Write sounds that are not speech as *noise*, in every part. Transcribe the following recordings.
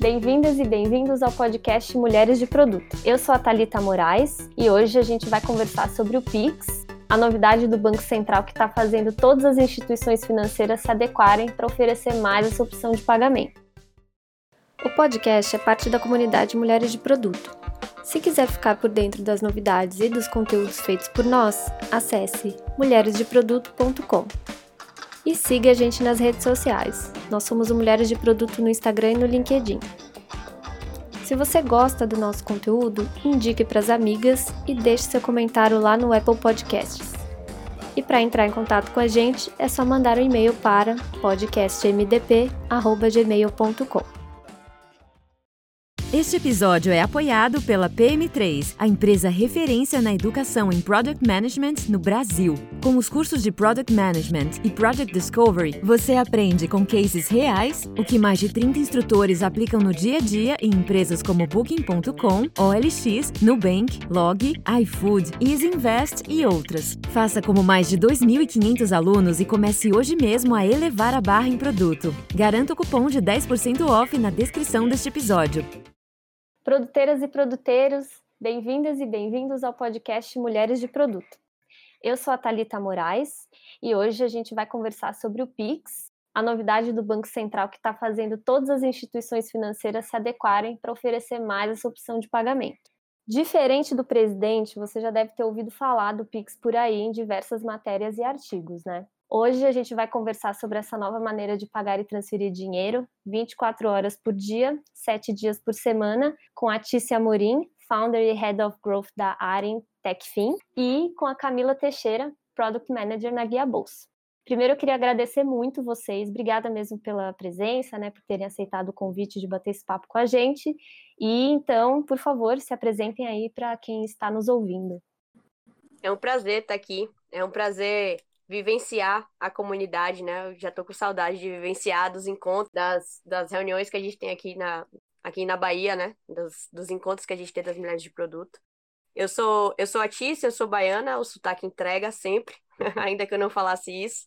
Bem-vindas e bem-vindos ao podcast Mulheres de Produto. Eu sou a Thalita Moraes e hoje a gente vai conversar sobre o Pix, a novidade do Banco Central que está fazendo todas as instituições financeiras se adequarem para oferecer mais essa opção de pagamento. O podcast é parte da comunidade Mulheres de Produto. Se quiser ficar por dentro das novidades e dos conteúdos feitos por nós, acesse mulheresdeproduto.com. E siga a gente nas redes sociais. Nós somos Mulheres de Produto no Instagram e no LinkedIn. Se você gosta do nosso conteúdo, indique para as amigas e deixe seu comentário lá no Apple Podcasts. E para entrar em contato com a gente, é só mandar um e-mail para podcastmdp@gmail.com. Este episódio é apoiado pela PM3, a empresa referência na educação em Product Management no Brasil. Com os cursos de Product Management e Project Discovery, você aprende com cases reais o que mais de 30 instrutores aplicam no dia a dia em empresas como Booking.com, OLX, Nubank, Log, iFood, EasyInvest e outras. Faça como mais de 2.500 alunos e comece hoje mesmo a elevar a barra em produto. Garanta o cupom de 10% off na descrição deste episódio. Produteiras e produteiros, bem-vindas e bem-vindos ao podcast Mulheres de Produto. Eu sou a Thalita Moraes e hoje a gente vai conversar sobre o Pix, a novidade do Banco Central que está fazendo todas as instituições financeiras se adequarem para oferecer mais essa opção de pagamento. Diferente do presidente, você já deve ter ouvido falar do Pix por aí em diversas matérias e artigos, né? Hoje a gente vai conversar sobre essa nova maneira de pagar e transferir dinheiro, 24 horas por dia, 7 dias por semana, com a Tícia Amorim, Founder e Head of Growth da Arin TechFin, e com a Camila Teixeira, Product Manager na Guia Bolsa. Primeiro, eu queria agradecer muito vocês, obrigada mesmo pela presença, né, por terem aceitado o convite de bater esse papo com a gente. E então, por favor, se apresentem aí para quem está nos ouvindo. É um prazer estar aqui, é um prazer vivenciar a comunidade, né? Eu já tô com saudade de vivenciar dos encontros, das, das reuniões que a gente tem aqui na, aqui na Bahia, né? Dos, dos encontros que a gente tem das mulheres de produto. Eu sou, eu sou a Tícia, eu sou baiana, o sotaque entrega sempre, *laughs* ainda que eu não falasse isso.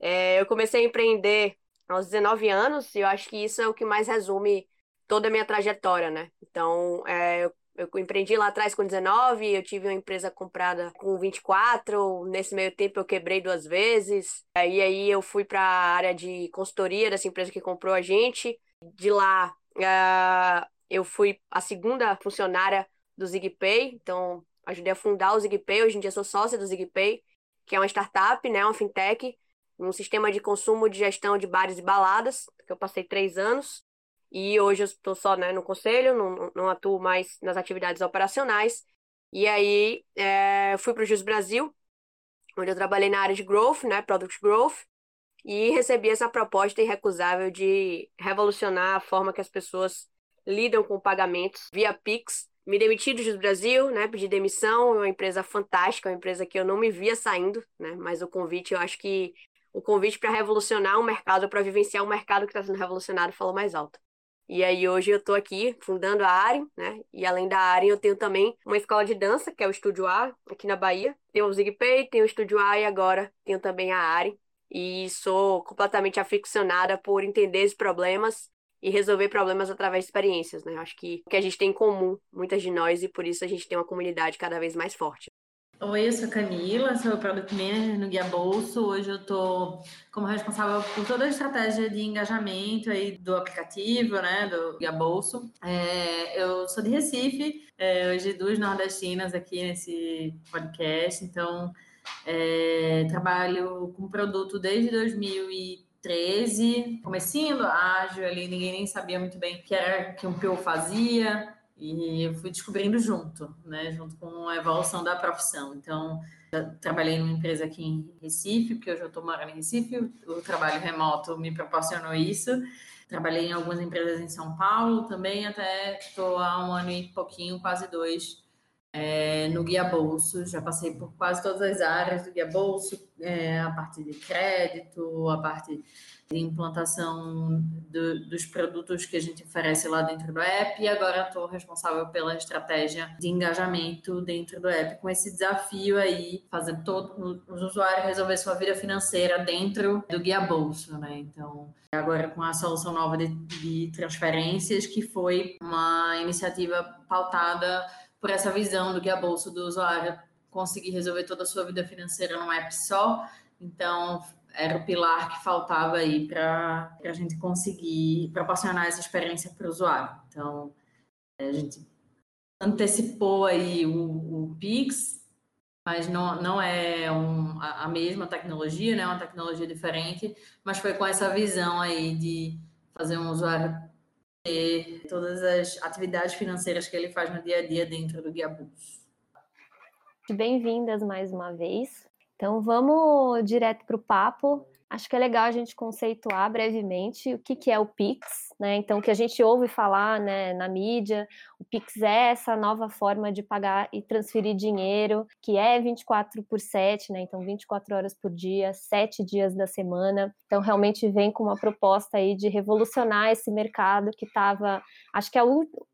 É, eu comecei a empreender aos 19 anos e eu acho que isso é o que mais resume toda a minha trajetória, né? Então, é, eu eu empreendi lá atrás com 19, eu tive uma empresa comprada com 24, nesse meio tempo eu quebrei duas vezes. E aí eu fui para a área de consultoria dessa empresa que comprou a gente. De lá uh, eu fui a segunda funcionária do ZigPay, então ajudei a fundar o ZigPay, hoje em dia sou sócia do ZigPay, que é uma startup, né, uma fintech, um sistema de consumo de gestão de bares e baladas, que eu passei três anos. E hoje eu estou só né, no conselho, não, não atuo mais nas atividades operacionais. E aí é, fui para o Jus Brasil, onde eu trabalhei na área de growth, né, product growth, e recebi essa proposta irrecusável de revolucionar a forma que as pessoas lidam com pagamentos via Pix. Me demiti do Jus Brasil, né, pedi demissão, é uma empresa fantástica, uma empresa que eu não me via saindo, né, mas o convite, eu acho que o convite para revolucionar o mercado, para vivenciar o mercado que está sendo revolucionado, falou mais alto. E aí hoje eu estou aqui fundando a Aren, né? E além da Aren eu tenho também uma escola de dança, que é o Estúdio A, aqui na Bahia. Tenho o ZigPay, tenho o Estúdio A e agora tenho também a Aren. E sou completamente aficionada por entender esses problemas e resolver problemas através de experiências, né? Acho que o que a gente tem em comum, muitas de nós, e por isso a gente tem uma comunidade cada vez mais forte. Oi, eu sou Camila, sou Product Manager no Guia Bolso. Hoje eu estou como responsável por toda a estratégia de engajamento aí do aplicativo, né, do Guia Bolso. É, eu sou de Recife, é, hoje duas nordestinas aqui nesse podcast, então é, trabalho com produto desde 2013, comecinho ágil ali, ninguém nem sabia muito bem o que era que um PO fazia, e eu fui descobrindo junto, né, junto com a evolução da profissão. Então, trabalhei numa empresa aqui em Recife, porque hoje eu estou morando em Recife, o trabalho remoto me proporcionou isso. Trabalhei em algumas empresas em São Paulo também, até estou há um ano e pouquinho, quase dois, é, no Guia Bolso. Já passei por quase todas as áreas do Guia Bolso, é, a parte de crédito, a parte de implantação do, dos produtos que a gente oferece lá dentro do app e agora estou responsável pela estratégia de engajamento dentro do app com esse desafio aí, fazer os usuários resolver sua vida financeira dentro do guia bolso, né? Então, agora com a solução nova de, de transferências que foi uma iniciativa pautada por essa visão do guia bolso do usuário conseguir resolver toda a sua vida financeira num app só. Então, era o pilar que faltava aí para a gente conseguir proporcionar essa experiência para o usuário. Então, a gente antecipou aí o, o Pix, mas não, não é um, a, a, mesma tecnologia, né? É uma tecnologia diferente, mas foi com essa visão aí de fazer um usuário ter todas as atividades financeiras que ele faz no dia a dia dentro do Guia Bus. Bem-vindas mais uma vez. Então vamos direto para o papo. Acho que é legal a gente conceituar brevemente o que, que é o Pix, né? Então, o que a gente ouve falar né, na mídia, o Pix é essa nova forma de pagar e transferir dinheiro, que é 24 por 7, né? Então, 24 horas por dia, 7 dias da semana. Então, realmente vem com uma proposta aí de revolucionar esse mercado que estava. Acho que a,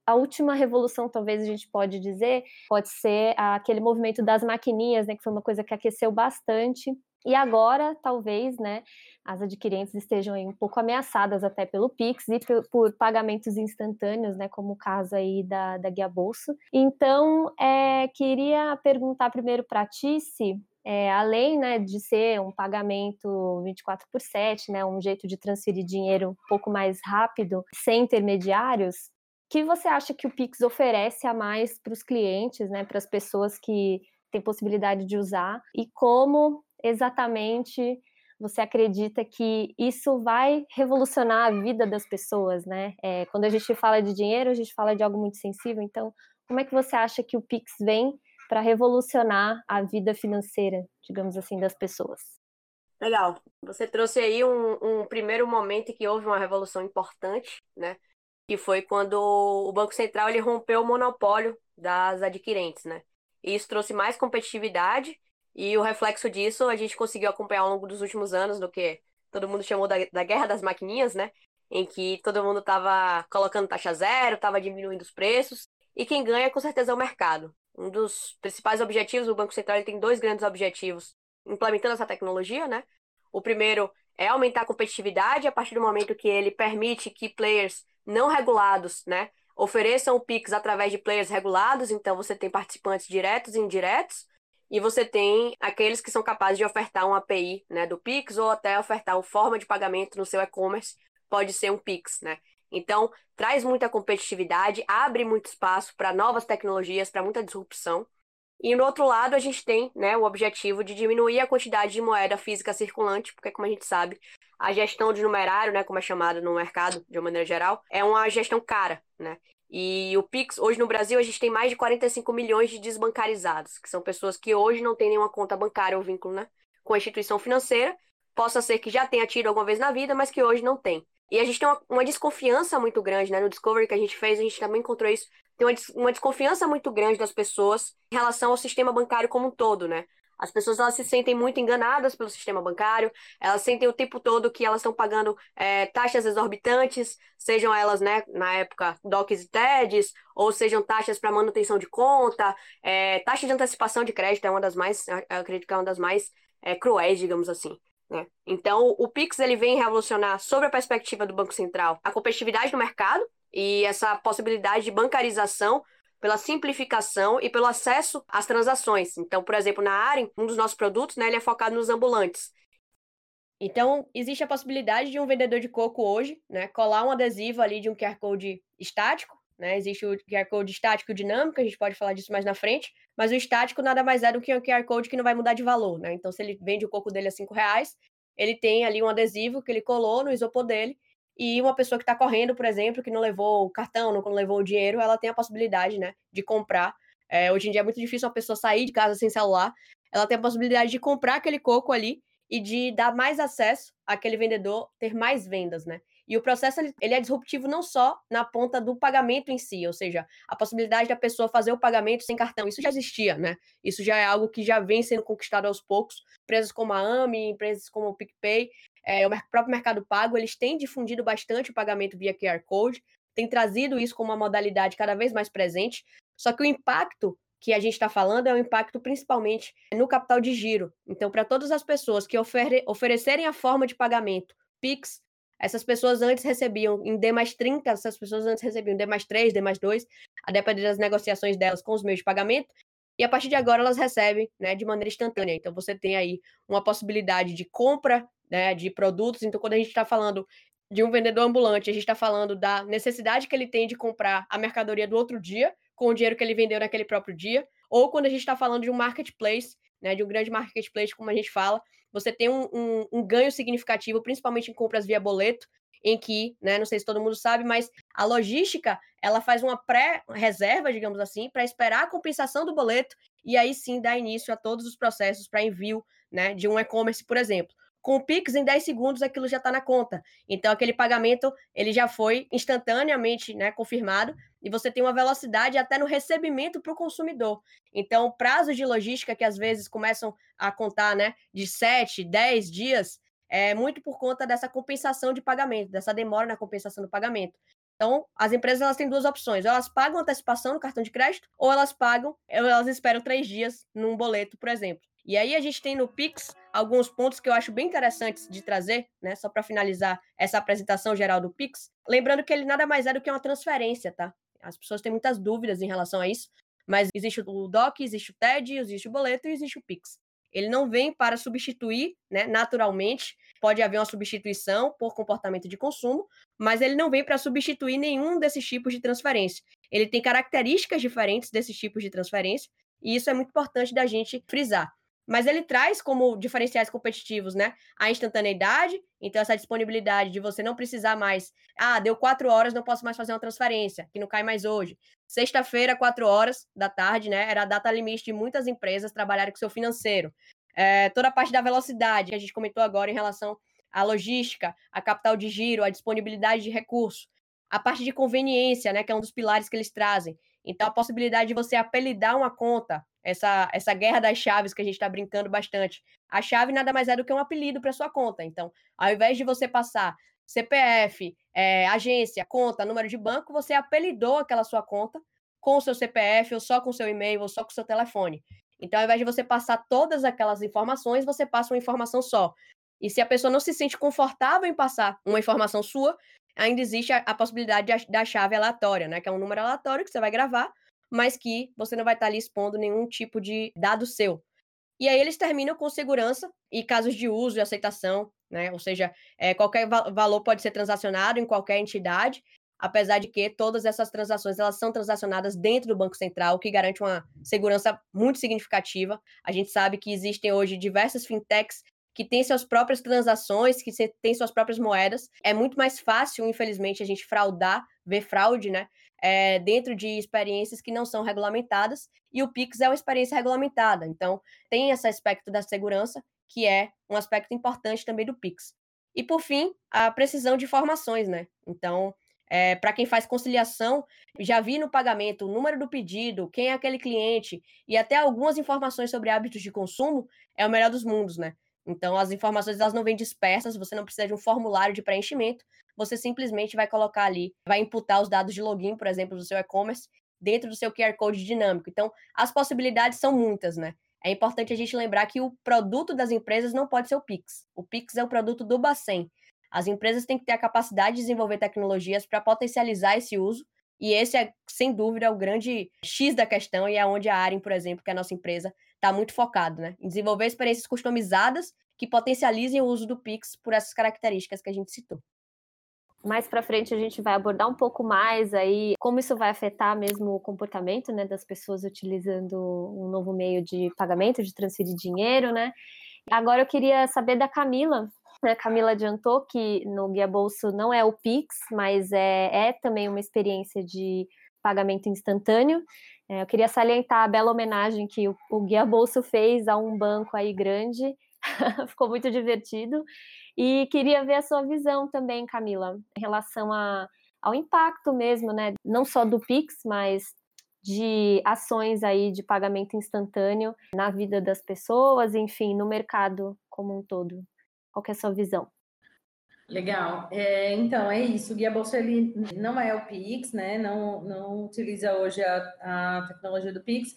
a última revolução, talvez a gente pode dizer, pode ser aquele movimento das maquininhas, né? Que foi uma coisa que aqueceu bastante e agora, talvez, né, as adquirentes estejam aí um pouco ameaçadas até pelo Pix e por pagamentos instantâneos, né, como o caso aí da, da Guia Bolso. Então, é, queria perguntar primeiro para a Tice, é, além né, de ser um pagamento 24 por 7, né, um jeito de transferir dinheiro um pouco mais rápido, sem intermediários, o que você acha que o Pix oferece a mais para os clientes, né, para as pessoas que têm possibilidade de usar, e como exatamente você acredita que isso vai revolucionar a vida das pessoas, né? É, quando a gente fala de dinheiro, a gente fala de algo muito sensível. Então, como é que você acha que o Pix vem para revolucionar a vida financeira, digamos assim, das pessoas? Legal. Você trouxe aí um, um primeiro momento em que houve uma revolução importante, né? Que foi quando o Banco Central ele rompeu o monopólio das adquirentes, né? E isso trouxe mais competitividade e o reflexo disso a gente conseguiu acompanhar ao longo dos últimos anos, do que todo mundo chamou da, da guerra das maquininhas, né? Em que todo mundo estava colocando taxa zero, estava diminuindo os preços, e quem ganha com certeza é o mercado. Um dos principais objetivos, o Banco Central tem dois grandes objetivos implementando essa tecnologia, né? O primeiro é aumentar a competitividade a partir do momento que ele permite que players não regulados, né, ofereçam o Pix através de players regulados, então você tem participantes diretos e indiretos, e você tem aqueles que são capazes de ofertar um API né, do Pix ou até ofertar uma forma de pagamento no seu e-commerce, pode ser um Pix, né? Então, traz muita competitividade, abre muito espaço para novas tecnologias, para muita disrupção. E no outro lado, a gente tem né, o objetivo de diminuir a quantidade de moeda física circulante, porque, como a gente sabe, a gestão de numerário, né, como é chamado no mercado de uma maneira geral, é uma gestão cara. Né? E o Pix, hoje no Brasil, a gente tem mais de 45 milhões de desbancarizados, que são pessoas que hoje não têm nenhuma conta bancária ou vínculo né, com a instituição financeira. Possa ser que já tenha tido alguma vez na vida, mas que hoje não tem. E a gente tem uma, uma desconfiança muito grande, né? No Discovery que a gente fez, a gente também encontrou isso. Tem uma, uma desconfiança muito grande das pessoas em relação ao sistema bancário como um todo, né? As pessoas elas se sentem muito enganadas pelo sistema bancário, elas sentem o tempo todo que elas estão pagando é, taxas exorbitantes, sejam elas, né, na época, DOCs e TEDs, ou sejam taxas para manutenção de conta, é, taxa de antecipação de crédito é uma das mais, acredito que é uma das mais é, cruéis, digamos assim. Né? Então, o Pix ele vem revolucionar, sobre a perspectiva do Banco Central, a competitividade no mercado e essa possibilidade de bancarização pela simplificação e pelo acesso às transações. Então, por exemplo, na Aren, um dos nossos produtos, né, ele é focado nos ambulantes. Então, existe a possibilidade de um vendedor de coco hoje, né, colar um adesivo ali de um QR Code estático, né? Existe o QR Code estático e dinâmico, a gente pode falar disso mais na frente, mas o estático nada mais é do que um QR Code que não vai mudar de valor, né? Então, se ele vende o coco dele a cinco reais, ele tem ali um adesivo que ele colou no isopor dele e uma pessoa que está correndo, por exemplo, que não levou o cartão, não levou o dinheiro, ela tem a possibilidade, né, de comprar. É, hoje em dia é muito difícil uma pessoa sair de casa sem celular. Ela tem a possibilidade de comprar aquele coco ali e de dar mais acesso àquele vendedor ter mais vendas, né? E o processo ele é disruptivo não só na ponta do pagamento em si, ou seja, a possibilidade da pessoa fazer o pagamento sem cartão. Isso já existia, né? Isso já é algo que já vem sendo conquistado aos poucos. Empresas como a AMI, empresas como o PicPay, é, o próprio Mercado Pago, eles têm difundido bastante o pagamento via QR Code, têm trazido isso como uma modalidade cada vez mais presente. Só que o impacto que a gente está falando é o impacto principalmente no capital de giro. Então, para todas as pessoas que ofere oferecerem a forma de pagamento PIX, essas pessoas antes recebiam em D mais 30, essas pessoas antes recebiam D mais 3, D mais 2, a depender das negociações delas com os meios de pagamento, e a partir de agora elas recebem né, de maneira instantânea. Então você tem aí uma possibilidade de compra né, de produtos. Então, quando a gente está falando de um vendedor ambulante, a gente está falando da necessidade que ele tem de comprar a mercadoria do outro dia, com o dinheiro que ele vendeu naquele próprio dia, ou quando a gente está falando de um marketplace, né, de um grande marketplace, como a gente fala, você tem um, um, um ganho significativo, principalmente em compras via boleto, em que, né, não sei se todo mundo sabe, mas a logística, ela faz uma pré-reserva, digamos assim, para esperar a compensação do boleto e aí sim dar início a todos os processos para envio, né, de um e-commerce, por exemplo. Com o Pix, em 10 segundos, aquilo já está na conta. Então, aquele pagamento, ele já foi instantaneamente né, confirmado e você tem uma velocidade até no recebimento para o consumidor. Então, prazos de logística que às vezes começam a contar né, de 7, 10 dias, é muito por conta dessa compensação de pagamento, dessa demora na compensação do pagamento. Então, as empresas elas têm duas opções: elas pagam antecipação no cartão de crédito, ou elas pagam, ou elas esperam três dias num boleto, por exemplo. E aí a gente tem no Pix alguns pontos que eu acho bem interessantes de trazer, né? Só para finalizar essa apresentação geral do Pix. Lembrando que ele nada mais é do que uma transferência, tá? As pessoas têm muitas dúvidas em relação a isso, mas existe o DOC, existe o TED, existe o boleto e existe o Pix. Ele não vem para substituir, né, naturalmente, pode haver uma substituição por comportamento de consumo, mas ele não vem para substituir nenhum desses tipos de transferência. Ele tem características diferentes desses tipos de transferência, e isso é muito importante da gente frisar mas ele traz como diferenciais competitivos, né? A instantaneidade, então essa disponibilidade de você não precisar mais, ah, deu quatro horas, não posso mais fazer uma transferência, que não cai mais hoje. Sexta-feira, quatro horas da tarde, né? Era a data limite de muitas empresas trabalharem com seu financeiro. É, toda a parte da velocidade, que a gente comentou agora em relação à logística, a capital de giro, a disponibilidade de recursos, a parte de conveniência, né? Que é um dos pilares que eles trazem. Então, a possibilidade de você apelidar uma conta, essa, essa guerra das chaves que a gente está brincando bastante. A chave nada mais é do que um apelido para sua conta. Então, ao invés de você passar CPF, é, agência, conta, número de banco, você apelidou aquela sua conta com o seu CPF, ou só com o seu e-mail, ou só com o seu telefone. Então, ao invés de você passar todas aquelas informações, você passa uma informação só. E se a pessoa não se sente confortável em passar uma informação sua, ainda existe a, a possibilidade de, da chave aleatória, né? Que é um número aleatório que você vai gravar, mas que você não vai estar ali expondo nenhum tipo de dado seu. E aí eles terminam com segurança e casos de uso e aceitação, né? Ou seja, é, qualquer va valor pode ser transacionado em qualquer entidade, apesar de que todas essas transações elas são transacionadas dentro do Banco Central, o que garante uma segurança muito significativa. A gente sabe que existem hoje diversas fintechs que tem suas próprias transações, que tem suas próprias moedas. É muito mais fácil, infelizmente, a gente fraudar, ver fraude, né? É, dentro de experiências que não são regulamentadas, e o Pix é uma experiência regulamentada. Então, tem esse aspecto da segurança, que é um aspecto importante também do Pix. E, por fim, a precisão de informações, né? Então, é, para quem faz conciliação, já vi no pagamento o número do pedido, quem é aquele cliente e até algumas informações sobre hábitos de consumo, é o melhor dos mundos, né? Então, as informações elas não vêm dispersas, você não precisa de um formulário de preenchimento, você simplesmente vai colocar ali, vai imputar os dados de login, por exemplo, do seu e-commerce, dentro do seu QR Code dinâmico. Então, as possibilidades são muitas, né? É importante a gente lembrar que o produto das empresas não pode ser o Pix. O Pix é o produto do Bacen. As empresas têm que ter a capacidade de desenvolver tecnologias para potencializar esse uso, e esse é, sem dúvida, o grande X da questão e é onde a Aren, por exemplo, que é a nossa empresa, está muito focado, né? Em desenvolver experiências customizadas que potencializem o uso do Pix por essas características que a gente citou. Mais para frente a gente vai abordar um pouco mais aí como isso vai afetar mesmo o comportamento né, das pessoas utilizando um novo meio de pagamento, de transferir dinheiro, né? Agora eu queria saber da Camila. Né? A Camila adiantou que no Guia Bolso não é o Pix, mas é, é também uma experiência de pagamento instantâneo. É, eu queria salientar a bela homenagem que o, o Guia Bolso fez a um banco aí grande *laughs* ficou muito divertido. E queria ver a sua visão também, Camila, em relação a, ao impacto mesmo, né? Não só do Pix, mas de ações aí de pagamento instantâneo na vida das pessoas, enfim, no mercado como um todo. Qual é a sua visão? Legal. É, então, é isso. O Guia Bolsa ele não é o Pix, né? Não, não utiliza hoje a, a tecnologia do Pix,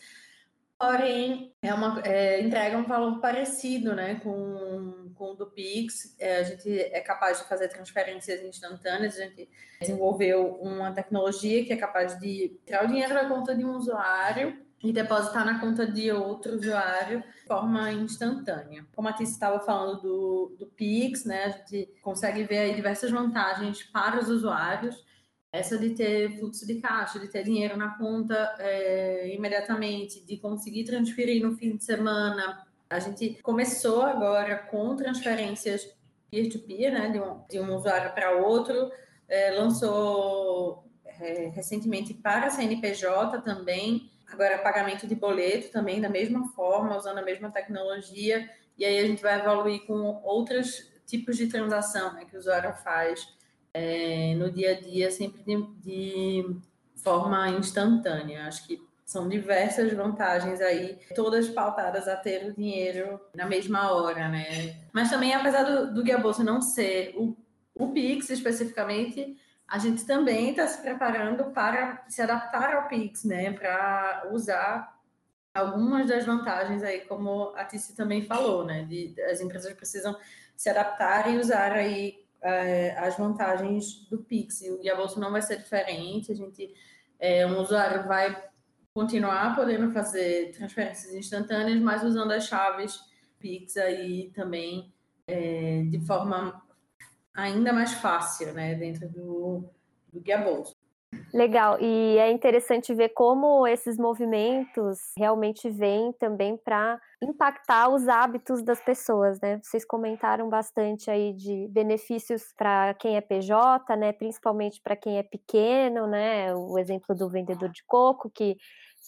porém, é uma, é, entrega um valor parecido né, com, com o do Pix. É, a gente é capaz de fazer transferências instantâneas, a gente desenvolveu uma tecnologia que é capaz de tirar o dinheiro da conta de um usuário e depositar na conta de outro usuário de forma instantânea. Como a Tícia estava falando do, do Pix, né, a gente consegue ver aí diversas vantagens para os usuários. Essa de ter fluxo de caixa, de ter dinheiro na conta é, imediatamente, de conseguir transferir no fim de semana. A gente começou agora com transferências peer-to-peer, -peer, né, de um, de um usuário para outro, é, lançou é, recentemente para a CNPJ também, Agora, pagamento de boleto também, da mesma forma, usando a mesma tecnologia. E aí a gente vai evoluir com outros tipos de transação né, que o usuário faz é, no dia a dia, sempre de, de forma instantânea. Acho que são diversas vantagens aí, todas pautadas a ter o dinheiro na mesma hora, né? Mas também, apesar do, do Guia Bolsa não ser o, o Pix especificamente, a gente também está se preparando para se adaptar ao Pix, né? Para usar algumas das vantagens aí, como a Tice também falou, né? De, as empresas precisam se adaptar e usar aí é, as vantagens do Pix. E Guia Bolsa não vai ser diferente. A gente, é, um usuário vai continuar podendo fazer transferências instantâneas, mas usando as chaves Pix aí também é, de forma ainda mais fácil, né, dentro do, do Guia Bolsa. Legal, e é interessante ver como esses movimentos realmente vêm também para impactar os hábitos das pessoas, né? Vocês comentaram bastante aí de benefícios para quem é PJ, né? Principalmente para quem é pequeno, né? O exemplo do vendedor de coco que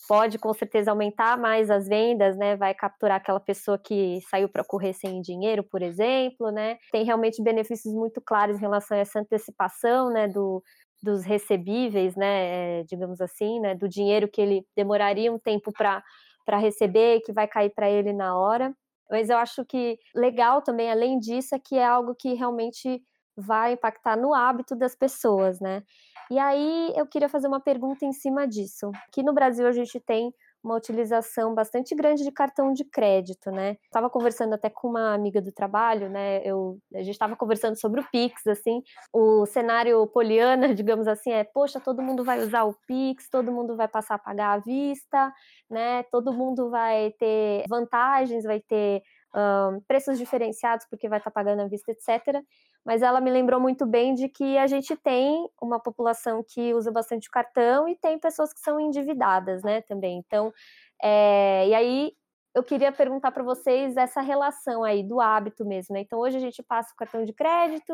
pode com certeza aumentar mais as vendas, né? Vai capturar aquela pessoa que saiu para correr sem dinheiro, por exemplo, né? Tem realmente benefícios muito claros em relação a essa antecipação, né? Do, dos recebíveis, né? Digamos assim, né? Do dinheiro que ele demoraria um tempo para para receber que vai cair para ele na hora. Mas eu acho que legal também, além disso, é que é algo que realmente vai impactar no hábito das pessoas, né? E aí eu queria fazer uma pergunta em cima disso. Aqui no Brasil a gente tem uma utilização bastante grande de cartão de crédito, né? Estava conversando até com uma amiga do trabalho, né? Eu, a gente estava conversando sobre o Pix, assim, o cenário poliana, *laughs* digamos assim, é, poxa, todo mundo vai usar o Pix, todo mundo vai passar a pagar à vista, né? Todo mundo vai ter vantagens, vai ter um, preços diferenciados porque vai estar tá pagando à vista, etc. Mas ela me lembrou muito bem de que a gente tem uma população que usa bastante o cartão e tem pessoas que são endividadas, né, também. Então, é, e aí eu queria perguntar para vocês essa relação aí do hábito mesmo, né? Então, hoje a gente passa o cartão de crédito,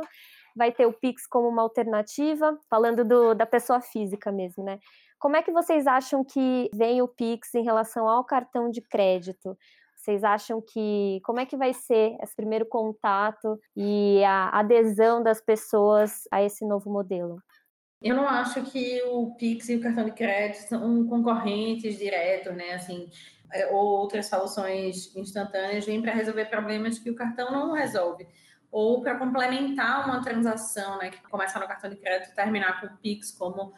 vai ter o Pix como uma alternativa, falando do, da pessoa física mesmo, né? Como é que vocês acham que vem o Pix em relação ao cartão de crédito? Vocês acham que como é que vai ser esse primeiro contato e a adesão das pessoas a esse novo modelo? Eu não acho que o Pix e o cartão de crédito são concorrentes diretos, né? Assim, é, ou outras soluções instantâneas vêm para resolver problemas que o cartão não resolve. Ou para complementar uma transação, né? Que começa no cartão de crédito e terminar com o Pix, como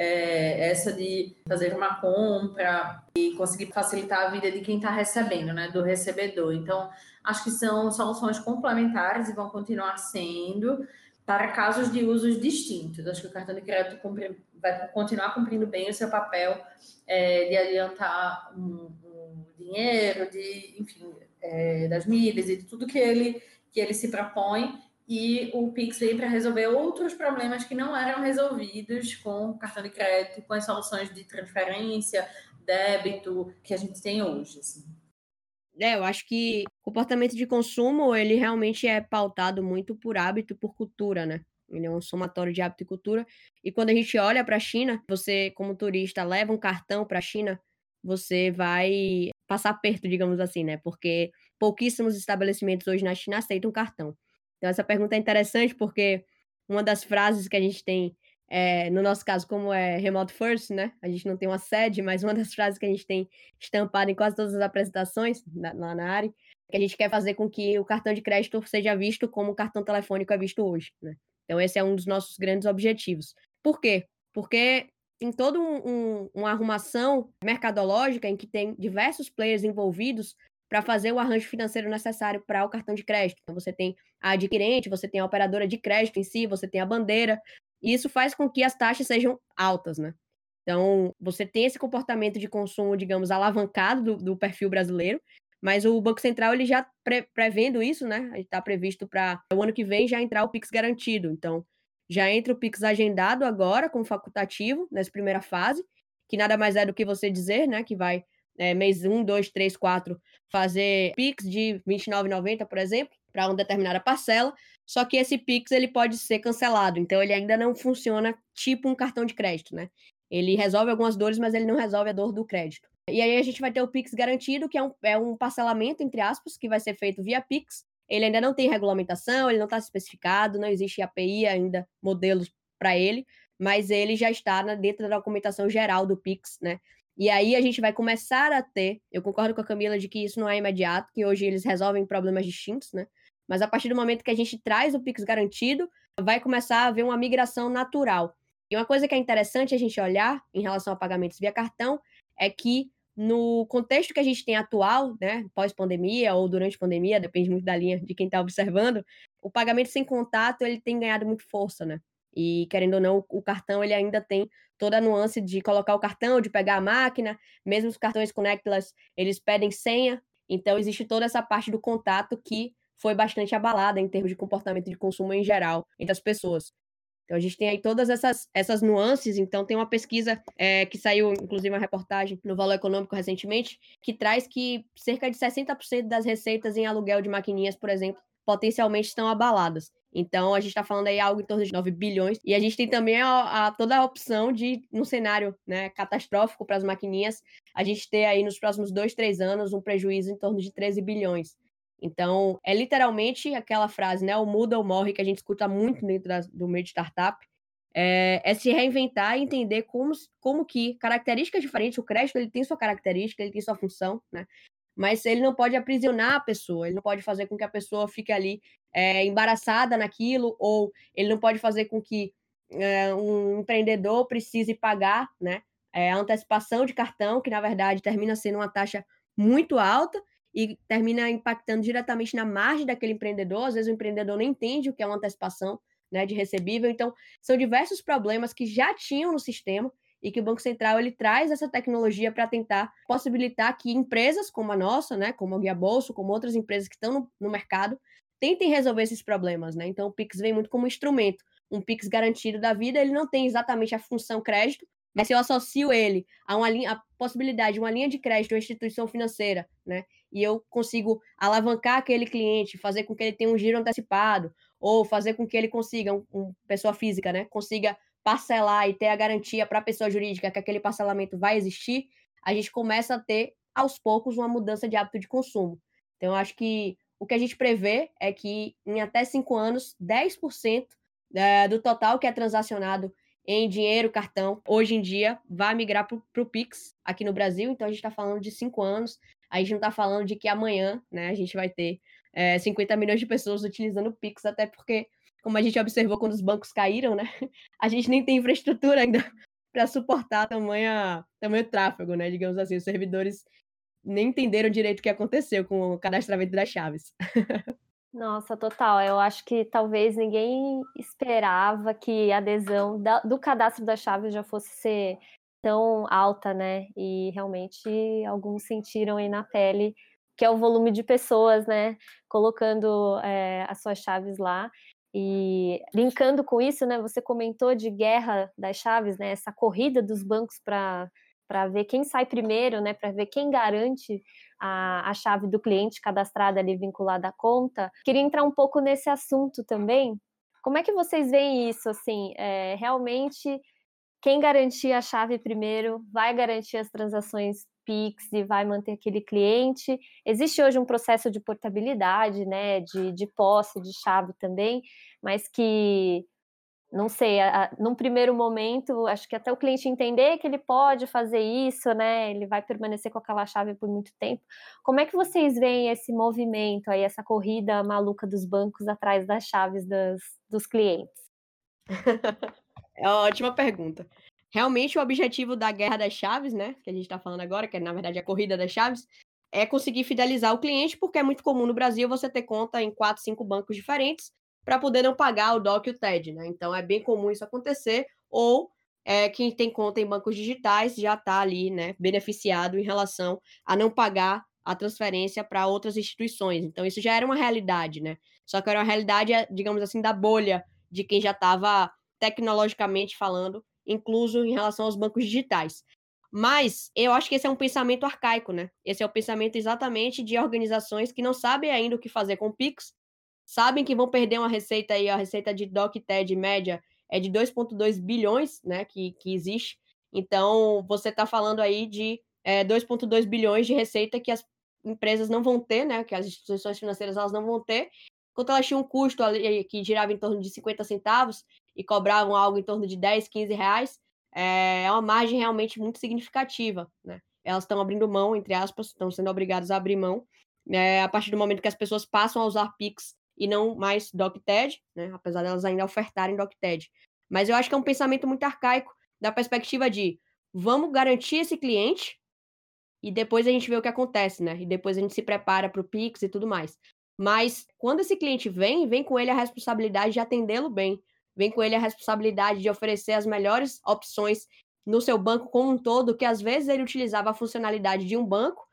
é, essa de fazer uma compra e conseguir facilitar a vida de quem está recebendo, né, do recebedor. Então, acho que são soluções complementares e vão continuar sendo para casos de usos distintos. Acho que o cartão de crédito vai continuar cumprindo bem o seu papel é, de adiantar um, um, dinheiro, de, enfim, é, das milhas e de tudo que ele, que ele se propõe e o Pix veio para resolver outros problemas que não eram resolvidos com cartão de crédito, com as soluções de transferência, débito que a gente tem hoje. Assim. É, eu acho que o comportamento de consumo, ele realmente é pautado muito por hábito, por cultura, né? Ele é um somatório de hábito e cultura. E quando a gente olha para a China, você, como turista, leva um cartão para a China, você vai passar perto, digamos assim, né? Porque pouquíssimos estabelecimentos hoje na China aceitam cartão. Então, essa pergunta é interessante porque uma das frases que a gente tem, é, no nosso caso, como é remote first, né? A gente não tem uma sede, mas uma das frases que a gente tem estampada em quase todas as apresentações lá na área, é que a gente quer fazer com que o cartão de crédito seja visto como o cartão telefônico é visto hoje, né? Então, esse é um dos nossos grandes objetivos. Por quê? Porque tem toda um, um, uma arrumação mercadológica em que tem diversos players envolvidos para fazer o arranjo financeiro necessário para o cartão de crédito. Então, você tem a adquirente, você tem a operadora de crédito em si, você tem a bandeira, e isso faz com que as taxas sejam altas, né? Então, você tem esse comportamento de consumo, digamos, alavancado do, do perfil brasileiro, mas o Banco Central ele já pre, prevendo isso, né? Está previsto para o ano que vem já entrar o Pix garantido. Então, já entra o Pix agendado agora como facultativo nessa primeira fase, que nada mais é do que você dizer, né? Que vai é, mês 1, 2, 3, 4, fazer Pix de R$ 29,90, por exemplo, para uma determinada parcela, só que esse Pix ele pode ser cancelado, então ele ainda não funciona tipo um cartão de crédito, né? Ele resolve algumas dores, mas ele não resolve a dor do crédito. E aí a gente vai ter o Pix garantido, que é um, é um parcelamento, entre aspas, que vai ser feito via Pix. Ele ainda não tem regulamentação, ele não está especificado, não existe API ainda, modelos para ele, mas ele já está na, dentro da documentação geral do Pix, né? E aí a gente vai começar a ter, eu concordo com a Camila de que isso não é imediato, que hoje eles resolvem problemas distintos, né? Mas a partir do momento que a gente traz o Pix garantido, vai começar a haver uma migração natural. E uma coisa que é interessante a gente olhar em relação a pagamentos via cartão é que no contexto que a gente tem atual, né, pós-pandemia ou durante pandemia, depende muito da linha de quem está observando, o pagamento sem contato ele tem ganhado muito força, né? E querendo ou não, o cartão ele ainda tem toda a nuance de colocar o cartão, de pegar a máquina, mesmo os cartões connectless, eles pedem senha, então existe toda essa parte do contato que foi bastante abalada em termos de comportamento de consumo em geral entre as pessoas. Então a gente tem aí todas essas, essas nuances. Então tem uma pesquisa é, que saiu, inclusive uma reportagem no Valor Econômico recentemente, que traz que cerca de 60% das receitas em aluguel de maquininhas, por exemplo, potencialmente estão abaladas. Então, a gente está falando aí algo em torno de 9 bilhões. E a gente tem também a, a toda a opção de, num cenário né, catastrófico para as maquininhas, a gente ter aí nos próximos dois, três anos um prejuízo em torno de 13 bilhões. Então, é literalmente aquela frase, né? O muda ou morre, que a gente escuta muito dentro da, do meio de startup. É, é, se reinventar e entender como, como que características diferentes, o crédito ele tem sua característica, ele tem sua função, né? Mas ele não pode aprisionar a pessoa, ele não pode fazer com que a pessoa fique ali é, embaraçada naquilo, ou ele não pode fazer com que é, um empreendedor precise pagar né, é, a antecipação de cartão, que na verdade termina sendo uma taxa muito alta e termina impactando diretamente na margem daquele empreendedor. Às vezes o empreendedor nem entende o que é uma antecipação né, de recebível. Então, são diversos problemas que já tinham no sistema e que o Banco Central ele traz essa tecnologia para tentar possibilitar que empresas como a nossa, né, como a Guia Bolso, como outras empresas que estão no, no mercado, tentem resolver esses problemas, né? Então o Pix vem muito como instrumento. Um Pix garantido da vida, ele não tem exatamente a função crédito, mas se eu associo ele a uma linha, a possibilidade de uma linha de crédito, uma instituição financeira, né? E eu consigo alavancar aquele cliente, fazer com que ele tenha um giro antecipado, ou fazer com que ele consiga, um, pessoa física, né? Consiga parcelar e ter a garantia para a pessoa jurídica que aquele parcelamento vai existir, a gente começa a ter, aos poucos, uma mudança de hábito de consumo. Então, acho que o que a gente prevê é que em até cinco anos, 10% é, do total que é transacionado em dinheiro, cartão, hoje em dia, vai migrar para o Pix aqui no Brasil. Então, a gente está falando de cinco anos. A gente não está falando de que amanhã né, a gente vai ter é, 50 milhões de pessoas utilizando o Pix, até porque como a gente observou quando os bancos caíram, né? *laughs* A gente nem tem infraestrutura ainda *laughs* para suportar tamanho, tamanho tráfego, né? Digamos assim, os servidores nem entenderam direito o que aconteceu com o cadastramento das chaves. *laughs* Nossa, total. Eu acho que talvez ninguém esperava que a adesão do cadastro das chaves já fosse ser tão alta, né? E realmente alguns sentiram aí na pele que é o volume de pessoas, né? Colocando é, as suas chaves lá. E linkando com isso, né, você comentou de guerra das chaves, né, essa corrida dos bancos para para ver quem sai primeiro, né, para ver quem garante a, a chave do cliente cadastrada ali vinculada à conta. Queria entrar um pouco nesse assunto também. Como é que vocês veem isso? Assim, é, realmente quem garantir a chave primeiro vai garantir as transações Pix e vai manter aquele cliente. Existe hoje um processo de portabilidade, né, de, de posse de chave também, mas que não sei, a, a, num primeiro momento, acho que até o cliente entender que ele pode fazer isso, né? Ele vai permanecer com aquela chave por muito tempo. Como é que vocês veem esse movimento aí, essa corrida maluca dos bancos atrás das chaves das, dos clientes? *laughs* é ótima pergunta. Realmente o objetivo da guerra das chaves, né? Que a gente está falando agora, que é na verdade a corrida das chaves, é conseguir fidelizar o cliente, porque é muito comum no Brasil você ter conta em quatro, cinco bancos diferentes para poder não pagar o DOC e o TED, né? Então é bem comum isso acontecer, ou é, quem tem conta em bancos digitais já está ali, né, beneficiado em relação a não pagar a transferência para outras instituições. Então isso já era uma realidade, né? Só que era uma realidade, digamos assim, da bolha de quem já estava tecnologicamente falando, incluso em relação aos bancos digitais. Mas eu acho que esse é um pensamento arcaico, né? Esse é o pensamento exatamente de organizações que não sabem ainda o que fazer com o Pix sabem que vão perder uma receita aí, a receita de DOC TED média é de 2,2 bilhões, né, que, que existe. Então, você está falando aí de é, 2,2 bilhões de receita que as empresas não vão ter, né, que as instituições financeiras elas não vão ter, enquanto elas tinham um custo ali que girava em torno de 50 centavos e cobravam algo em torno de 10, 15 reais, é, é uma margem realmente muito significativa, né? Elas estão abrindo mão, entre aspas, estão sendo obrigadas a abrir mão, é, a partir do momento que as pessoas passam a usar Pix e não mais DocTed, né? apesar delas ainda ofertarem DocTed. Mas eu acho que é um pensamento muito arcaico da perspectiva de vamos garantir esse cliente e depois a gente vê o que acontece, né? E depois a gente se prepara para o Pix e tudo mais. Mas quando esse cliente vem, vem com ele a responsabilidade de atendê-lo bem, vem com ele a responsabilidade de oferecer as melhores opções no seu banco como um todo, que às vezes ele utilizava a funcionalidade de um banco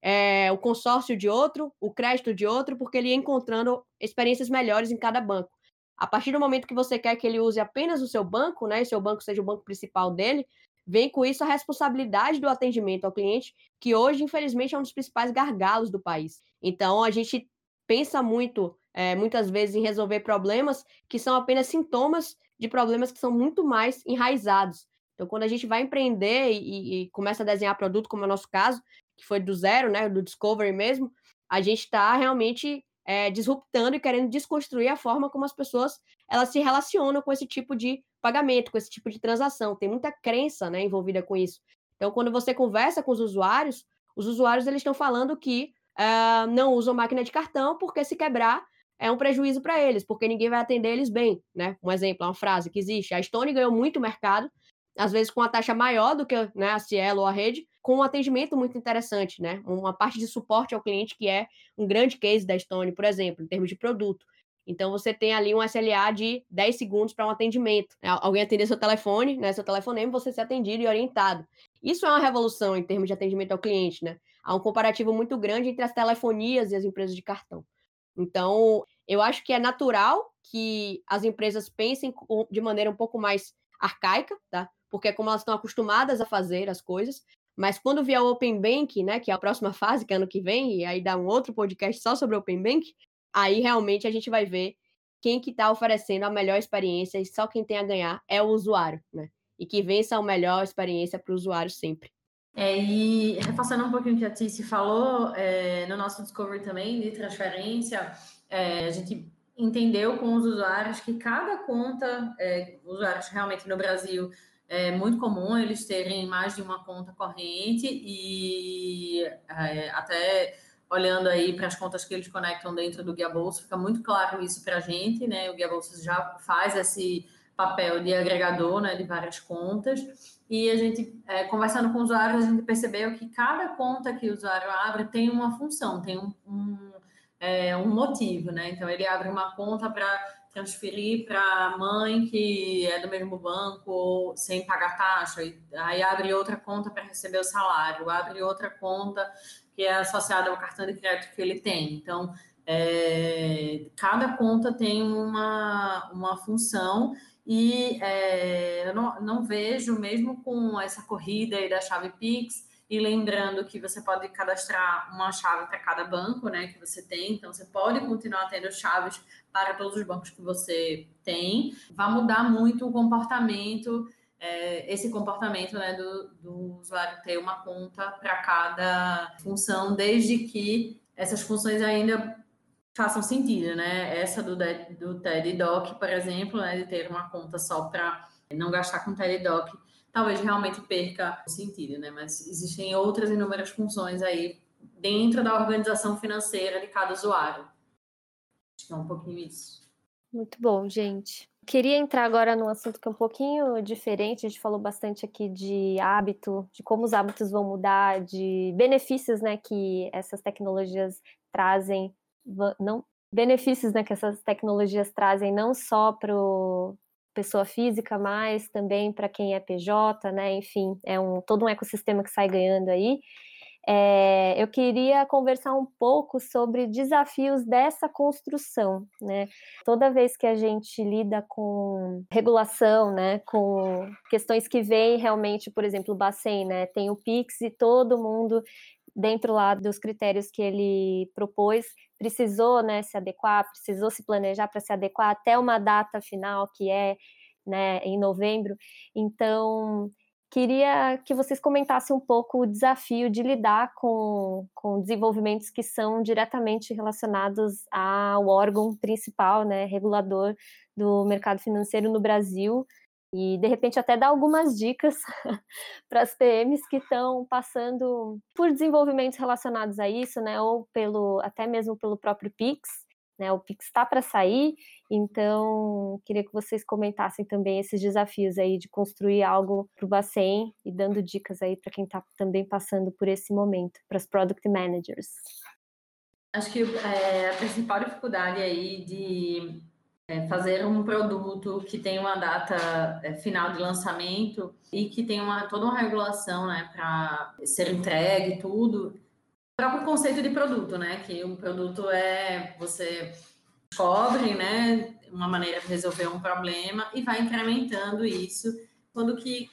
é, o consórcio de outro, o crédito de outro, porque ele ia encontrando experiências melhores em cada banco. A partir do momento que você quer que ele use apenas o seu banco, né, e seu banco seja o banco principal dele, vem com isso a responsabilidade do atendimento ao cliente, que hoje, infelizmente, é um dos principais gargalos do país. Então, a gente pensa muito, é, muitas vezes, em resolver problemas que são apenas sintomas de problemas que são muito mais enraizados. Então, quando a gente vai empreender e, e, começa a desenhar produto, como é o nosso caso, que foi do zero, né, do Discovery mesmo, a gente está realmente é, disruptando e querendo desconstruir a forma como as pessoas elas se relacionam com esse tipo de pagamento, com esse tipo de transação. Tem muita crença né, envolvida com isso. Então, quando você conversa com os usuários, os usuários eles estão falando que uh, não usam máquina de cartão porque se quebrar é um prejuízo para eles, porque ninguém vai atender eles bem, né? Um exemplo, uma frase que existe. A Stone ganhou muito mercado, às vezes com uma taxa maior do que né, a Cielo ou a rede, com um atendimento muito interessante, né? Uma parte de suporte ao cliente que é um grande case da Stone, por exemplo, em termos de produto. Então você tem ali um SLA de 10 segundos para um atendimento. Né? Alguém atender seu telefone, né, seu telefonema, você ser atendido e orientado. Isso é uma revolução em termos de atendimento ao cliente, né? Há um comparativo muito grande entre as telefonias e as empresas de cartão. Então, eu acho que é natural que as empresas pensem de maneira um pouco mais arcaica, tá? Porque é como elas estão acostumadas a fazer as coisas, mas quando vier o Open Bank, né, que é a próxima *laughs* fase, que é ano que vem, e aí dá um outro podcast só sobre o Open Bank, aí realmente a gente vai ver quem que está oferecendo a melhor experiência e só quem tem a ganhar é o usuário, né? E que vença a melhor experiência para o usuário sempre. É, e reforçando um pouquinho o que a Tice falou, é, no nosso Discovery também de transferência, é, a gente entendeu com os usuários que cada conta, é, usuários realmente no Brasil é muito comum eles terem mais de uma conta corrente e é, até olhando aí para as contas que eles conectam dentro do Guia Bolsa, fica muito claro isso para a gente, né? O Guia Bolsa já faz esse papel de agregador, né, de várias contas. E a gente, é, conversando com usuários, a gente percebeu que cada conta que o usuário abre tem uma função, tem um, um, é, um motivo, né? Então, ele abre uma conta para transferir para a mãe que é do mesmo banco sem pagar taxa, aí abre outra conta para receber o salário, abre outra conta que é associada ao cartão de crédito que ele tem. Então, é, cada conta tem uma, uma função e é, eu não, não vejo, mesmo com essa corrida aí da chave Pix, e lembrando que você pode cadastrar uma chave para cada banco, né, que você tem. Então, você pode continuar tendo chaves para todos os bancos que você tem. Vai mudar muito o comportamento é, esse comportamento né, do, do usuário ter uma conta para cada função, desde que essas funções ainda façam sentido, né? Essa do, do TED por exemplo, né, de ter uma conta só para não gastar com TED talvez realmente perca o sentido, né? Mas existem outras inúmeras funções aí dentro da organização financeira de cada usuário. Acho que é um pouquinho isso. Muito bom, gente. Queria entrar agora num assunto que é um pouquinho diferente. A gente falou bastante aqui de hábito, de como os hábitos vão mudar, de benefícios, né, que essas tecnologias trazem, não benefícios, né, que essas tecnologias trazem não só para pessoa física, mas também para quem é PJ, né? Enfim, é um todo um ecossistema que sai ganhando aí. É, eu queria conversar um pouco sobre desafios dessa construção, né? Toda vez que a gente lida com regulação, né, com questões que vêm realmente, por exemplo, o Bacen, né, tem o Pix e todo mundo dentro lá dos critérios que ele propôs, precisou, né, se adequar, precisou se planejar para se adequar até uma data final que é, né, em novembro. Então, Queria que vocês comentassem um pouco o desafio de lidar com, com desenvolvimentos que são diretamente relacionados ao órgão principal, né, regulador do mercado financeiro no Brasil, e de repente até dar algumas dicas *laughs* para as PMs que estão passando por desenvolvimentos relacionados a isso, né, ou pelo até mesmo pelo próprio Pix, né? O Pix está para sair, então queria que vocês comentassem também esses desafios aí de construir algo para o Bacen e dando dicas aí para quem está também passando por esse momento, para os product managers. Acho que é, a principal dificuldade aí de é, fazer um produto que tem uma data é, final de lançamento e que tem uma, toda uma regulação né, para ser entregue e tudo, próprio conceito de produto, né? Que um produto é você descobre, né, uma maneira de resolver um problema e vai incrementando isso. Quando que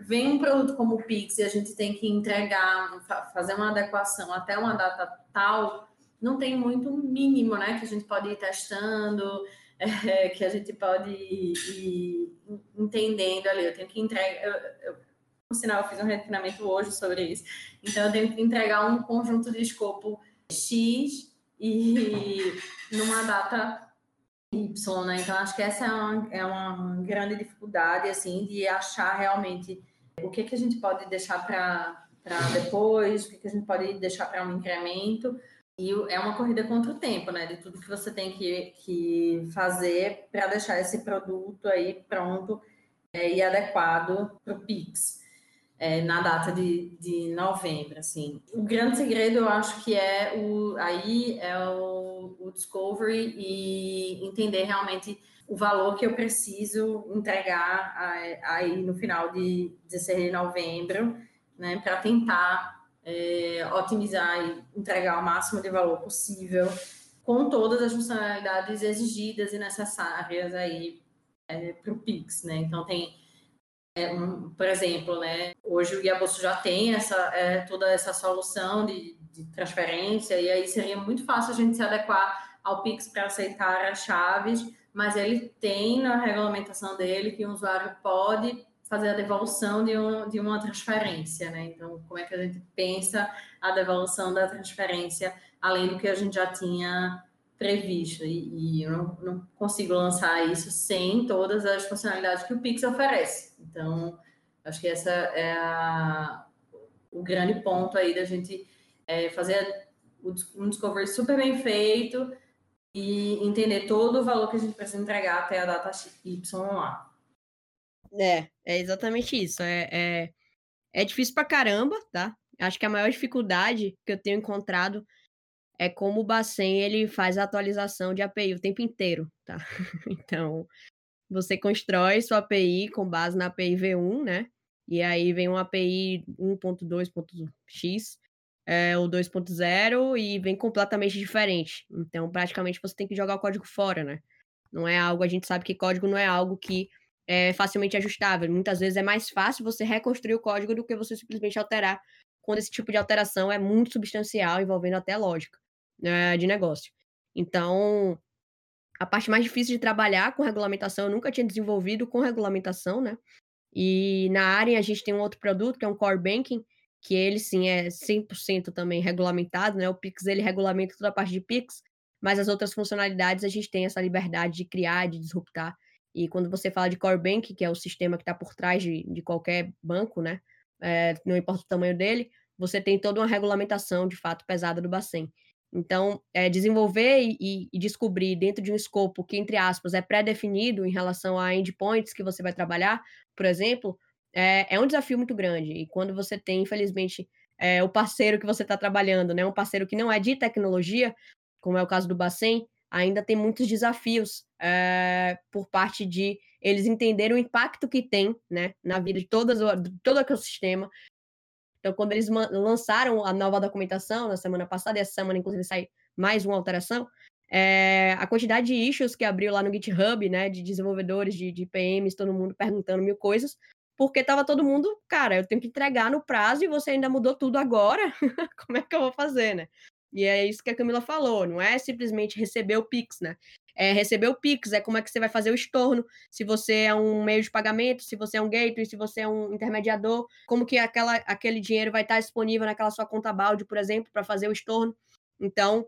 vem um produto como o Pix e a gente tem que entregar, fazer uma adequação até uma data tal, não tem muito mínimo, né, que a gente pode ir testando, é, que a gente pode ir, entendendo ali. Eu tenho que entregar, eu, por sinal, eu fiz um refinamento hoje sobre isso. Então, eu tenho que entregar um conjunto de escopo X e numa data Y, né? Então, acho que essa é uma, é uma grande dificuldade, assim, de achar realmente o que, que a gente pode deixar para depois, o que, que a gente pode deixar para um incremento. E é uma corrida contra o tempo, né? De tudo que você tem que, que fazer para deixar esse produto aí pronto é, e adequado para o Pix é, na data de, de novembro, assim. O grande segredo, eu acho que é o aí é o, o discovery e entender realmente o valor que eu preciso entregar aí no final de 16 de novembro, né, para tentar é, otimizar e entregar o máximo de valor possível com todas as funcionalidades exigidas e necessárias aí é, para o Pix, né? Então tem é, um, por exemplo, né, hoje o Guiabosso já tem essa, é, toda essa solução de, de, transferência, e aí seria muito fácil a gente se adequar ao Pix para aceitar as chaves, mas ele tem na regulamentação dele que o usuário pode fazer a devolução de, um, de uma transferência, né? Então, como é que a gente pensa a devolução da transferência, além do que a gente já tinha previsto e, e eu não, não, consigo lançar isso sem todas as funcionalidades que o Pix oferece. Então, acho que essa é a, o grande ponto aí da gente é, fazer um discovery super bem feito e entender todo o valor que a gente precisa entregar até a data Y lá. É, é exatamente isso. É, é, é difícil pra caramba, tá? Acho que a maior dificuldade que eu tenho encontrado é como o Bacen ele faz a atualização de API o tempo inteiro, tá? *laughs* Então, você constrói sua API com base na API V1, né? E aí vem uma API 1.2.x é, ou 2.0 e vem completamente diferente. Então, praticamente você tem que jogar o código fora, né? Não é algo, a gente sabe que código não é algo que é facilmente ajustável. Muitas vezes é mais fácil você reconstruir o código do que você simplesmente alterar, quando esse tipo de alteração é muito substancial, envolvendo até lógica né, de negócio. Então, a parte mais difícil de trabalhar com regulamentação, eu nunca tinha desenvolvido com regulamentação, né? E na área a gente tem um outro produto que é um Core Banking, que ele sim é 100% também regulamentado, né? O Pix ele regulamenta toda a parte de Pix, mas as outras funcionalidades a gente tem essa liberdade de criar, de disruptar. E quando você fala de Core Bank, que é o sistema que está por trás de, de qualquer banco, né? É, não importa o tamanho dele, você tem toda uma regulamentação de fato pesada do Bacen. Então, é, desenvolver e, e, descobrir dentro de um escopo que, entre aspas, é pré-definido em relação a endpoints que você vai trabalhar, por exemplo, é, é um desafio muito grande. E quando você tem, infelizmente, é, o parceiro que você está trabalhando, né, um parceiro que não é de tecnologia, como é o caso do Bacen, ainda tem muitos desafios é, por parte de eles entenderem o impacto que tem né, na vida de, todas, todo o ecossistema, então, quando eles lançaram a nova documentação na semana passada, e essa semana, inclusive, sai mais uma alteração, é, a quantidade de issues que abriu lá no GitHub, né, de desenvolvedores, de, de PMs, todo mundo perguntando mil coisas, porque tava todo mundo, cara, eu tenho que entregar no prazo e você ainda mudou tudo agora, *laughs* como é que eu vou fazer, né? E é isso que a Camila falou, não é simplesmente receber o Pix, né? é, receber o Pix, é como é que você vai fazer o estorno, se você é um meio de pagamento, se você é um gateway, se você é um intermediador, como que aquela, aquele dinheiro vai estar disponível naquela sua conta balde, por exemplo, para fazer o estorno. Então,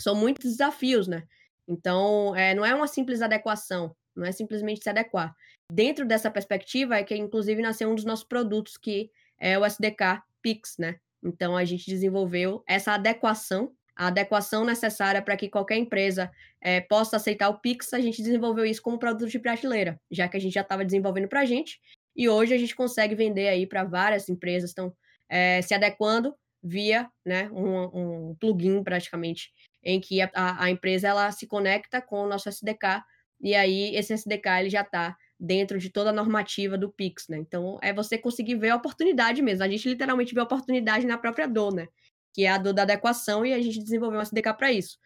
são muitos desafios, né? Então, é, não é uma simples adequação, não é simplesmente se adequar. Dentro dessa perspectiva é que, inclusive, nasceu um dos nossos produtos, que é o SDK Pix, né? Então, a gente desenvolveu essa adequação a adequação necessária para que qualquer empresa é, possa aceitar o Pix, a gente desenvolveu isso como produto de prateleira, já que a gente já estava desenvolvendo para a gente, e hoje a gente consegue vender aí para várias empresas, estão é, se adequando via né, um, um, plugin praticamente, em que a, a, empresa ela se conecta com o nosso SDK, e aí esse SDK ele já está dentro de toda a normativa do Pix, né? Então é você conseguir ver a oportunidade mesmo. A gente literalmente vê a oportunidade na própria dor, né? que é a do da adequação, e a gente desenvolveu um SDK para isso.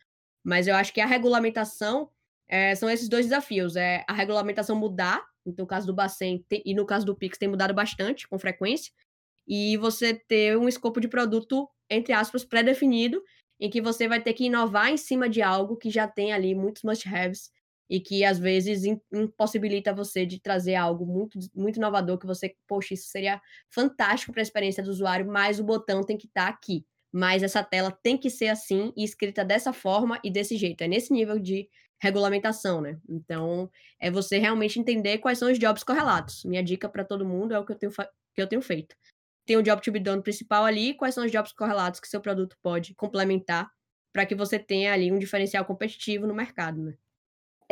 Mas eu acho que a regulamentação é, são esses dois desafios. É a regulamentação mudar, no caso do Bacen e no caso do Pix tem mudado bastante, com frequência, e você ter um escopo de produto, entre aspas, pré-definido, em que você vai ter que inovar em cima de algo que já tem ali muitos must-haves e que às vezes impossibilita você de trazer algo muito, muito inovador que você, poxa, isso seria fantástico para a experiência do usuário, mas o botão tem que estar tá aqui mas essa tela tem que ser assim e escrita dessa forma e desse jeito. É nesse nível de regulamentação, né? Então, é você realmente entender quais são os jobs correlatos. Minha dica para todo mundo é o que eu tenho, que eu tenho feito. Tem o job to be done principal ali, quais são os jobs correlatos que seu produto pode complementar para que você tenha ali um diferencial competitivo no mercado, né?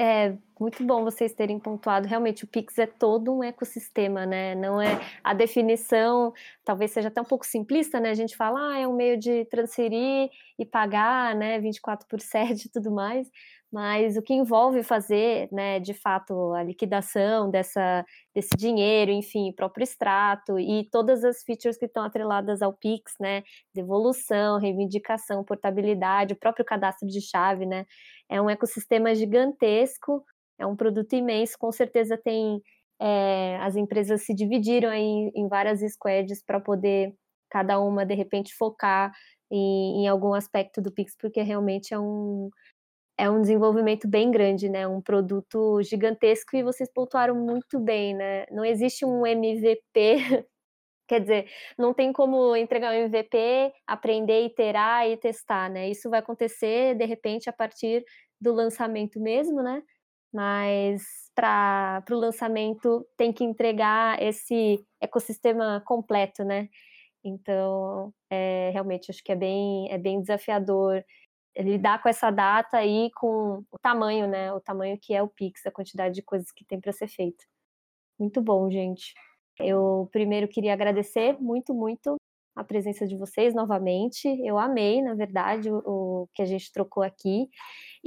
É muito bom vocês terem pontuado. Realmente, o Pix é todo um ecossistema, né? Não é a definição, talvez seja até um pouco simplista, né? A gente fala, ah, é um meio de transferir e pagar, né? 24 por 7 e tudo mais mas o que envolve fazer, né, de fato, a liquidação dessa, desse dinheiro, enfim, próprio extrato e todas as features que estão atreladas ao Pix, né, devolução, reivindicação, portabilidade, o próprio cadastro de chave, né, é um ecossistema gigantesco, é um produto imenso, com certeza tem, é, as empresas se dividiram em, em várias squads para poder cada uma, de repente, focar em, em algum aspecto do Pix, porque realmente é um é um desenvolvimento bem grande, né? Um produto gigantesco e vocês pontuaram muito bem, né? Não existe um MVP, *laughs* quer dizer, não tem como entregar um MVP, aprender, iterar e testar, né? Isso vai acontecer de repente a partir do lançamento mesmo, né? Mas para o lançamento tem que entregar esse ecossistema completo, né? Então, é, realmente acho que é bem, é bem desafiador lidar com essa data e com o tamanho, né? O tamanho que é o Pix, a quantidade de coisas que tem para ser feito. Muito bom, gente. Eu primeiro queria agradecer muito, muito a presença de vocês novamente. Eu amei, na verdade, o, o que a gente trocou aqui.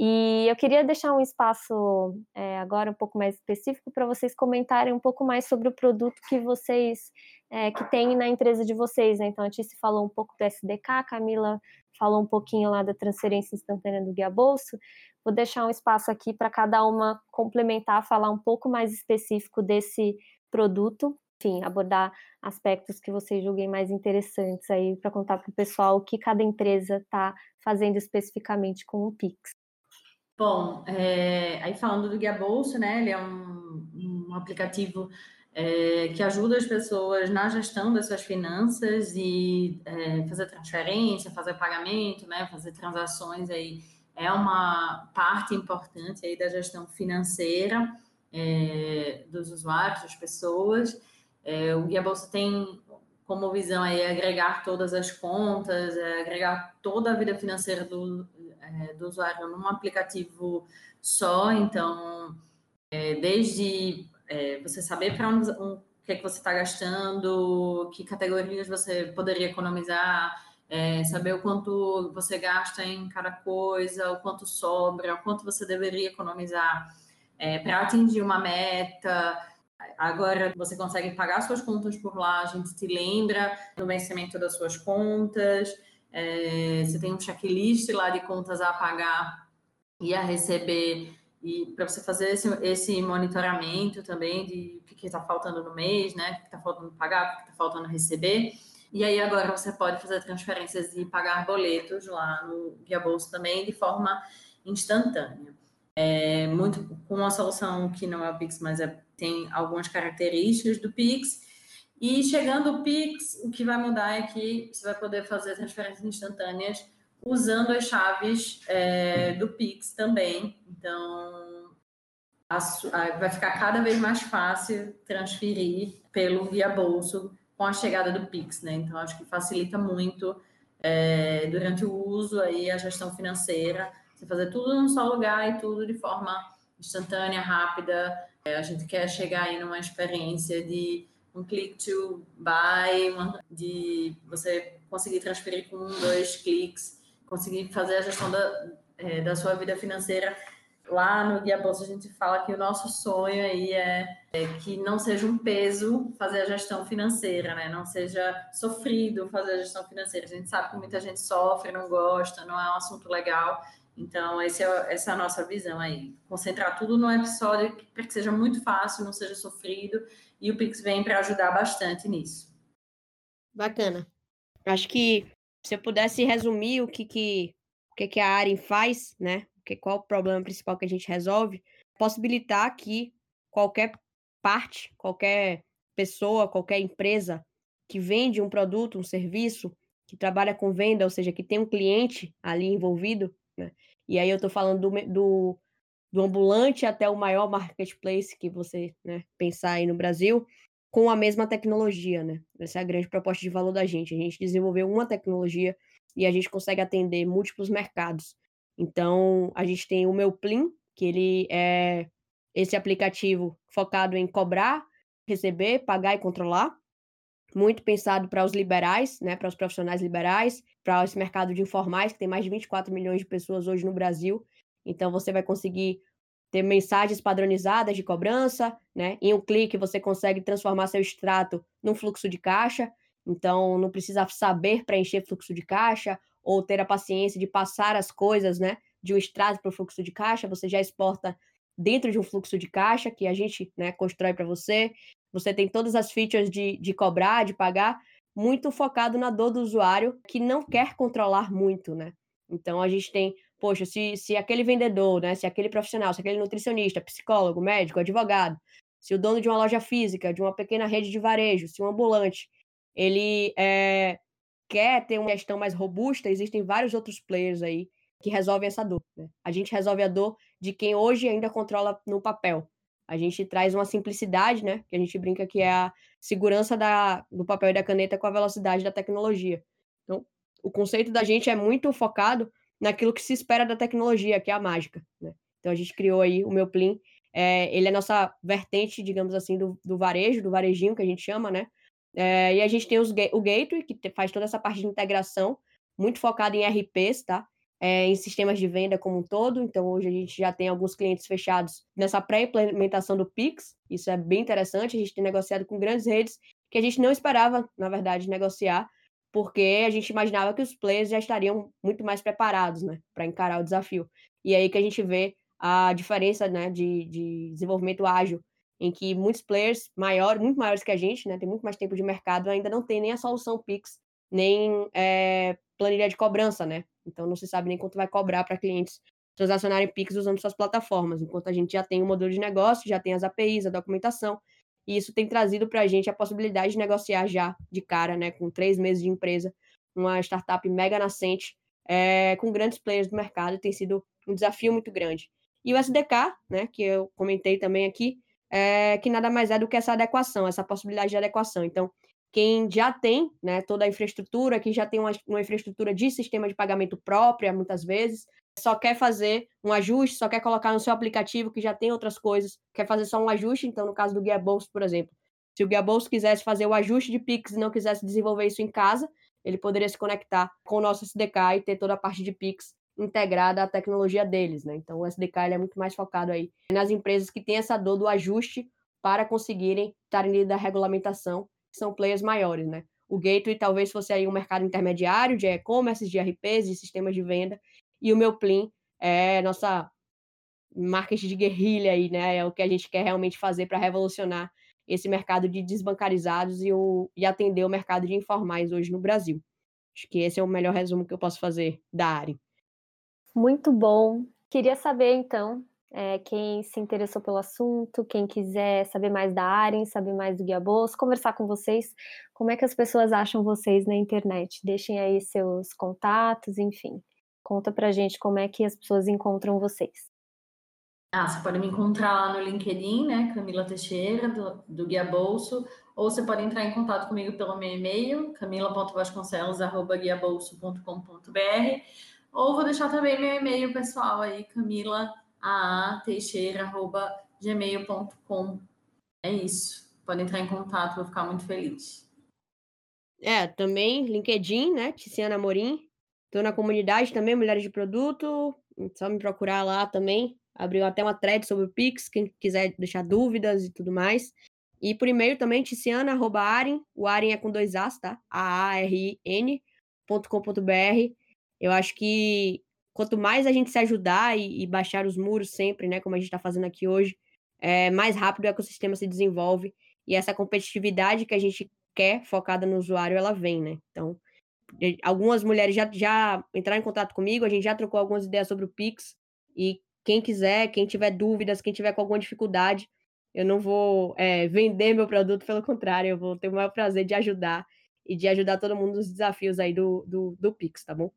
E eu queria deixar um espaço é, agora um pouco mais específico para vocês comentarem um pouco mais sobre o produto que vocês é, que tem na empresa de vocês. Né? Então, a Tice falou um pouco do SDK, a Camila falou um pouquinho lá da transferência instantânea do Guia Bolso. Vou deixar um espaço aqui para cada uma complementar, falar um pouco mais específico desse produto, enfim, abordar aspectos que vocês julguem mais interessantes aí para contar para o pessoal o que cada empresa está fazendo especificamente com o Pix. Bom, é, aí falando do Guia Bolso, né? Ele é um, um aplicativo é, que ajuda as pessoas na gestão das suas finanças e é, fazer transferência, fazer pagamento, né, fazer transações aí é uma parte importante aí da gestão financeira é, dos usuários, das pessoas. É, o Guia Bolsa tem como visão aí agregar todas as contas, é, agregar toda a vida financeira do, é, do usuário num aplicativo só. Então, é, desde é, você saber para onde um, o que, é que você está gastando, que categorias você poderia economizar, é, saber o quanto você gasta em cada coisa, o quanto sobra, o quanto você deveria economizar é, para atingir uma meta. Agora você consegue pagar suas contas por lá, a gente te lembra do vencimento das suas contas, é, você tem um checklist lá de contas a pagar e a receber e para você fazer esse, esse, monitoramento também de o que está faltando no mês, né? O que está faltando pagar, o que está faltando receber. E aí agora você pode fazer transferências e pagar boletos lá no Guia Bolsa também de forma instantânea. É muito com uma solução que não é o Pix, mas é, tem algumas características do Pix. E chegando o Pix, o que vai mudar é que você vai poder fazer transferências instantâneas usando as chaves é, do Pix também. Então, a, a, vai ficar cada vez mais fácil transferir pelo Via Bolso com a chegada do Pix, né? Então, acho que facilita muito é, durante o uso aí a gestão financeira, você fazer tudo num só lugar e tudo de forma instantânea, rápida. É, a gente quer chegar aí numa experiência de um click to buy, uma, de você conseguir transferir com um, dois cliques conseguir fazer a gestão da, é, da sua vida financeira. Lá no Guia Bolsa a gente fala que o nosso sonho aí é, é, que não seja um peso fazer a gestão financeira, né? Não seja sofrido fazer a gestão financeira. A gente sabe que muita gente sofre, não gosta, não é um assunto legal. Então, é, essa é a nossa visão aí. Concentrar tudo no episódio para que seja muito fácil, não seja sofrido. E o Pix vem para ajudar bastante nisso. Bacana. Acho que se eu pudesse resumir o que, que, o que, que a Aren faz, né? Que, qual o problema principal que a gente resolve, possibilitar que qualquer parte, qualquer pessoa, qualquer empresa que vende um produto, um serviço, que trabalha com venda, ou seja, que tem um cliente ali envolvido, né? E aí eu estou falando do, do, do, ambulante até o maior marketplace que você né, pensar aí no Brasil, com a mesma tecnologia, né? Essa é a grande proposta de valor da gente. A gente desenvolveu uma tecnologia e a gente consegue atender múltiplos mercados. Então, a gente tem o meu Plim, que ele é esse aplicativo focado em cobrar, receber, pagar e controlar. Muito pensado para os liberais, né, para os profissionais liberais, para esse mercado de informais, que tem mais de 24 milhões de pessoas hoje no Brasil. Então, você vai conseguir ter mensagens padronizadas de cobrança, né? Em um clique você consegue transformar seu extrato num fluxo de caixa, então não precisa saber preencher fluxo de caixa ou ter a paciência de passar as coisas, né, de um extrato para o fluxo de caixa, você já exporta dentro de um fluxo de caixa que a gente, né, constrói para você. Você tem todas as features de, de cobrar, de pagar, muito focado na dor do usuário que não quer controlar muito, né? Então a gente tem poxa, se, se aquele vendedor, né, se aquele profissional, se aquele nutricionista, psicólogo, médico, advogado, se o dono de uma loja física, de uma pequena rede de varejo, se um ambulante, ele é, quer ter uma gestão mais robusta, existem vários outros players aí que resolvem essa dor. Né? A gente resolve a dor de quem hoje ainda controla no papel. A gente traz uma simplicidade, né? Que a gente brinca que é a segurança da, do papel e da caneta com a velocidade da tecnologia. Então, o conceito da gente é muito focado naquilo que se espera da tecnologia, que é a mágica. Né? Então a gente criou aí o meu Plim. É, ele é a nossa vertente, digamos assim, do, do, varejo, do varejinho que a gente chama, né? É, e a gente tem os, o Gateway, que faz toda essa parte de integração, muito focado em RPs, tá? É, em sistemas de venda como um todo. Então, hoje a gente já tem alguns clientes fechados nessa pré-implementação do Pix. Isso é bem interessante. A gente tem negociado com grandes redes que a gente não esperava, na verdade, negociar, porque a gente imaginava que os players já estariam muito mais preparados, né, para encarar o desafio. E aí que a gente vê a diferença, né, de, de desenvolvimento ágil, em que muitos players maiores, muito maiores que a gente, né, tem muito mais tempo de mercado, ainda não tem nem a solução Pix, nem é, planilha de cobrança, né? Então não se sabe nem quanto vai cobrar para clientes transacionarem Pix usando suas plataformas, enquanto a gente já tem o modelo de negócio, já tem as APIs, a documentação, E isso tem trazido para a gente a possibilidade de negociar já de cara, né, com três meses de empresa, uma startup mega nascente, é, com grandes players do mercado, tem sido um desafio muito grande. E o SDK, né, que eu comentei também aqui, é, que nada mais é do que essa adequação, essa possibilidade de adequação. Então, quem já tem né, toda a infraestrutura, quem já tem uma, uma infraestrutura de sistema de pagamento própria, muitas vezes, só quer fazer um ajuste, só quer colocar no seu aplicativo que já tem outras coisas, quer fazer só um ajuste, então no caso do Guia Bolso, por exemplo, se o Guia Bolso quisesse fazer o ajuste de Pix e não quisesse desenvolver isso em casa, ele poderia se conectar com o nosso SDK e ter toda a parte de Pix integrada à tecnologia deles, né? Então o SDK é muito mais focado aí nas empresas que têm essa dor do ajuste para conseguirem estar em da regulamentação, que são players maiores, né? O Gateway talvez fosse aí um mercado intermediário de e-commerce, de RPs, de sistemas de venda, e o meu Plin é nossa marketing de guerrilha aí, né? É o que a gente quer realmente fazer para revolucionar esse mercado de desbancarizados e, o, e atender o mercado de informais hoje no Brasil. Acho que esse é o melhor resumo que eu posso fazer da área. Muito bom. Queria saber, então, é, quem se interessou pelo assunto, quem quiser saber mais da área, saber mais do Guia Bolsa, conversar com vocês, como é que as pessoas acham vocês na internet? Deixem aí seus contatos, enfim. Conta pra gente como é que as pessoas encontram vocês. Ah, você pode me encontrar lá no LinkedIn, né, Camila Teixeira, do, do Guia Bolso, ou você pode entrar em contato comigo pelo meu e-mail, camila.vasconcelos.guiabolso.com.br, ou vou deixar também meu e-mail pessoal aí, camilaateixeira.gmail.com. É isso. Pode entrar em contato, vou ficar muito feliz. É, também LinkedIn, né, Tiziana Morim, Estou na comunidade também, Mulheres de Produto. Só me procurar lá também. Abriu até uma thread sobre o Pix, quem quiser deixar dúvidas e tudo mais. E por e-mail também, ticiana.arin. O Arin é com dois As, tá? A-A-R-I-N.com.br. Eu acho que quanto mais a gente se ajudar e, e baixar os muros sempre, né? Como a gente está fazendo aqui hoje, é, mais rápido o ecossistema se desenvolve. E essa competitividade que a gente quer, focada no usuário, ela vem, né? Então, algumas mulheres já, já entraram em contato comigo, a gente já trocou algumas ideias sobre o Pix. E quem quiser, quem tiver dúvidas, quem tiver com alguma dificuldade, eu não vou é, vender meu produto, pelo contrário, eu vou ter o maior prazer de ajudar e de ajudar todo mundo nos desafios aí do, do, do Pix, tá bom?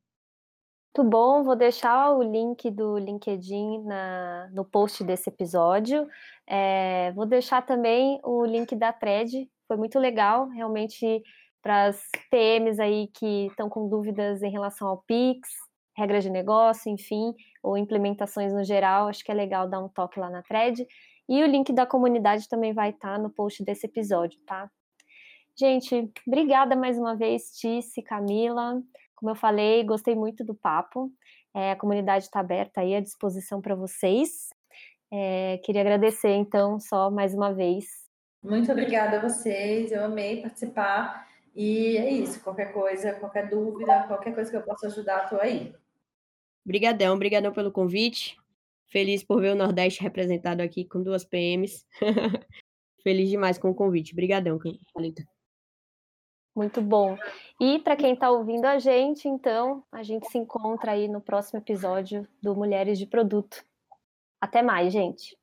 Muito bom, vou deixar o link do LinkedIn na, no post desse episódio. É, vou deixar também o link da thread, foi muito legal, realmente para as PMs aí que estão com dúvidas em relação ao Pix, regras de negócio, enfim, ou implementações no geral, acho que é legal dar um toque lá na thread. E o link da comunidade também vai estar tá no post desse episódio, tá? Gente, obrigada mais uma vez, Tice, Camila. Como eu falei, gostei muito do papo. É, a comunidade está aberta aí à disposição para vocês. É, queria agradecer, então, só mais uma vez. Muito obrigada a vocês, eu amei participar. E é isso, qualquer coisa, qualquer dúvida, qualquer coisa que eu possa ajudar, estou aí. Obrigadão, obrigadão pelo convite. Feliz por ver o Nordeste representado aqui com duas PMs. *laughs* Feliz demais com o convite. Obrigadão, Calita. Muito bom. E para quem está ouvindo a gente, então, a gente se encontra aí no próximo episódio do Mulheres de Produto. Até mais, gente.